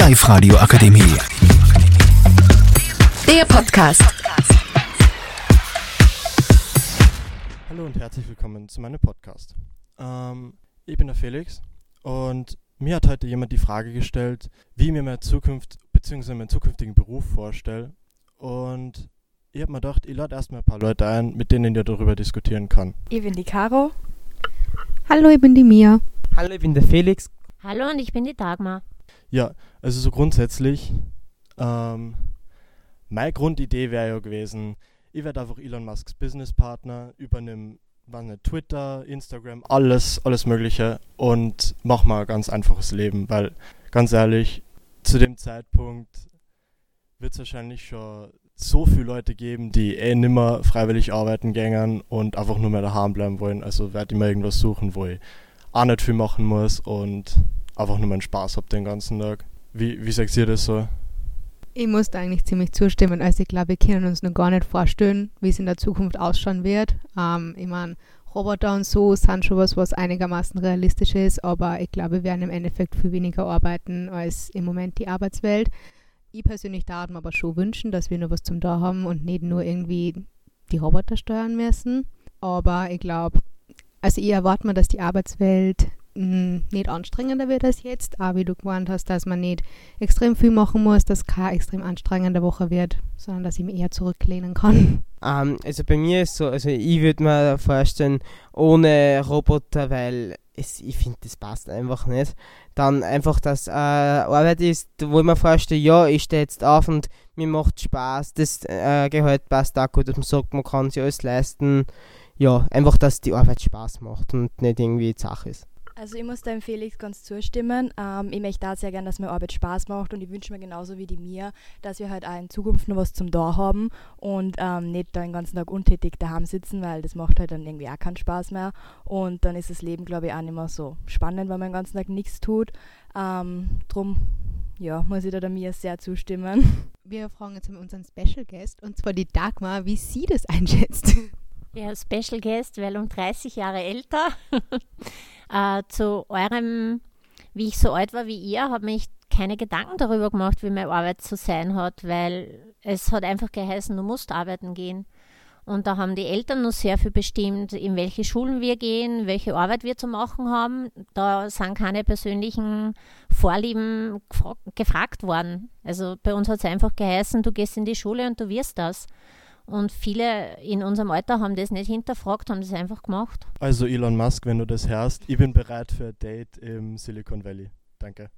Live-Radio Akademie. Der Podcast. Hallo und herzlich willkommen zu meinem Podcast. Ähm, ich bin der Felix und mir hat heute jemand die Frage gestellt, wie ich mir meine Zukunft bzw. meinen zukünftigen Beruf vorstelle. Und ich habe mir gedacht, ich lade erstmal ein paar Leute ein, mit denen ich darüber diskutieren kann. Ich bin die Caro. Hallo, ich bin die Mia. Hallo, ich bin der Felix. Hallo und ich bin die Dagmar. Ja, also so grundsätzlich, ähm, meine Grundidee wäre ja gewesen, ich werde einfach Elon Musks Businesspartner, übernehme nicht, Twitter, Instagram, alles, alles Mögliche und mach mal ein ganz einfaches Leben, weil ganz ehrlich, zu dem Zeitpunkt wird es wahrscheinlich schon so viele Leute geben, die eh nimmer freiwillig arbeiten gängern und einfach nur mehr daheim bleiben wollen. Also werde ich mal irgendwas suchen, wo ich auch nicht viel machen muss und einfach nur meinen Spaß habe den ganzen Tag. Wie, wie sagt ihr das so? Ich muss da eigentlich ziemlich zustimmen. Also ich glaube, wir können uns noch gar nicht vorstellen, wie es in der Zukunft ausschauen wird. Ähm, ich meine, Roboter und so sind schon was, was einigermaßen realistisch ist, aber ich glaube, wir werden im Endeffekt viel weniger arbeiten als im Moment die Arbeitswelt. Ich persönlich darf mir aber schon wünschen, dass wir noch was zum da haben und nicht nur irgendwie die Roboter steuern müssen. Aber ich glaube, also ich erwarte mir, dass die Arbeitswelt mh, nicht anstrengender wird als jetzt, aber wie du gemeint hast, dass man nicht extrem viel machen muss, dass keine extrem anstrengende Woche wird, sondern dass ich mich eher zurücklehnen kann. Ähm, also bei mir ist so, also ich würde mir vorstellen, ohne Roboter, weil es, ich finde, das passt einfach nicht. Dann einfach, dass äh, Arbeit ist, wo ich mir vorstelle, ja, ich stehe jetzt auf und mir macht Spaß, das äh, Gehalt passt auch gut, dass man sagt, man kann sich alles leisten. Ja, einfach, dass die Arbeit Spaß macht und nicht irgendwie Sache ist. Also ich muss dem Felix ganz zustimmen. Ähm, ich möchte auch sehr gerne, dass mir Arbeit Spaß macht und ich wünsche mir genauso wie die mir, dass wir halt auch in Zukunft noch was zum da haben und ähm, nicht da den ganzen Tag untätig daheim sitzen, weil das macht halt dann irgendwie auch keinen Spaß mehr und dann ist das Leben, glaube ich, auch nicht mehr so spannend, wenn man den ganzen Tag nichts tut. Ähm, drum ja, muss ich da der Mia sehr zustimmen. Wir fragen jetzt mal unseren Special Guest und zwar die Dagmar, wie sie das einschätzt. Ja, Special Guest, weil um 30 Jahre älter. Äh, zu eurem, wie ich so alt war wie ihr, habe mich keine Gedanken darüber gemacht, wie meine Arbeit zu sein hat, weil es hat einfach geheißen, du musst arbeiten gehen. Und da haben die Eltern noch sehr viel bestimmt, in welche Schulen wir gehen, welche Arbeit wir zu machen haben. Da sind keine persönlichen Vorlieben gefra gefragt worden. Also bei uns hat es einfach geheißen, du gehst in die Schule und du wirst das. Und viele in unserem Alter haben das nicht hinterfragt, haben das einfach gemacht. Also Elon Musk, wenn du das hörst, ich bin bereit für ein Date im Silicon Valley. Danke.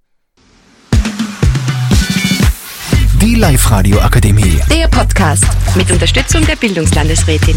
Die Live-Radio Akademie. Der Podcast mit Unterstützung der Bildungslandesrätin.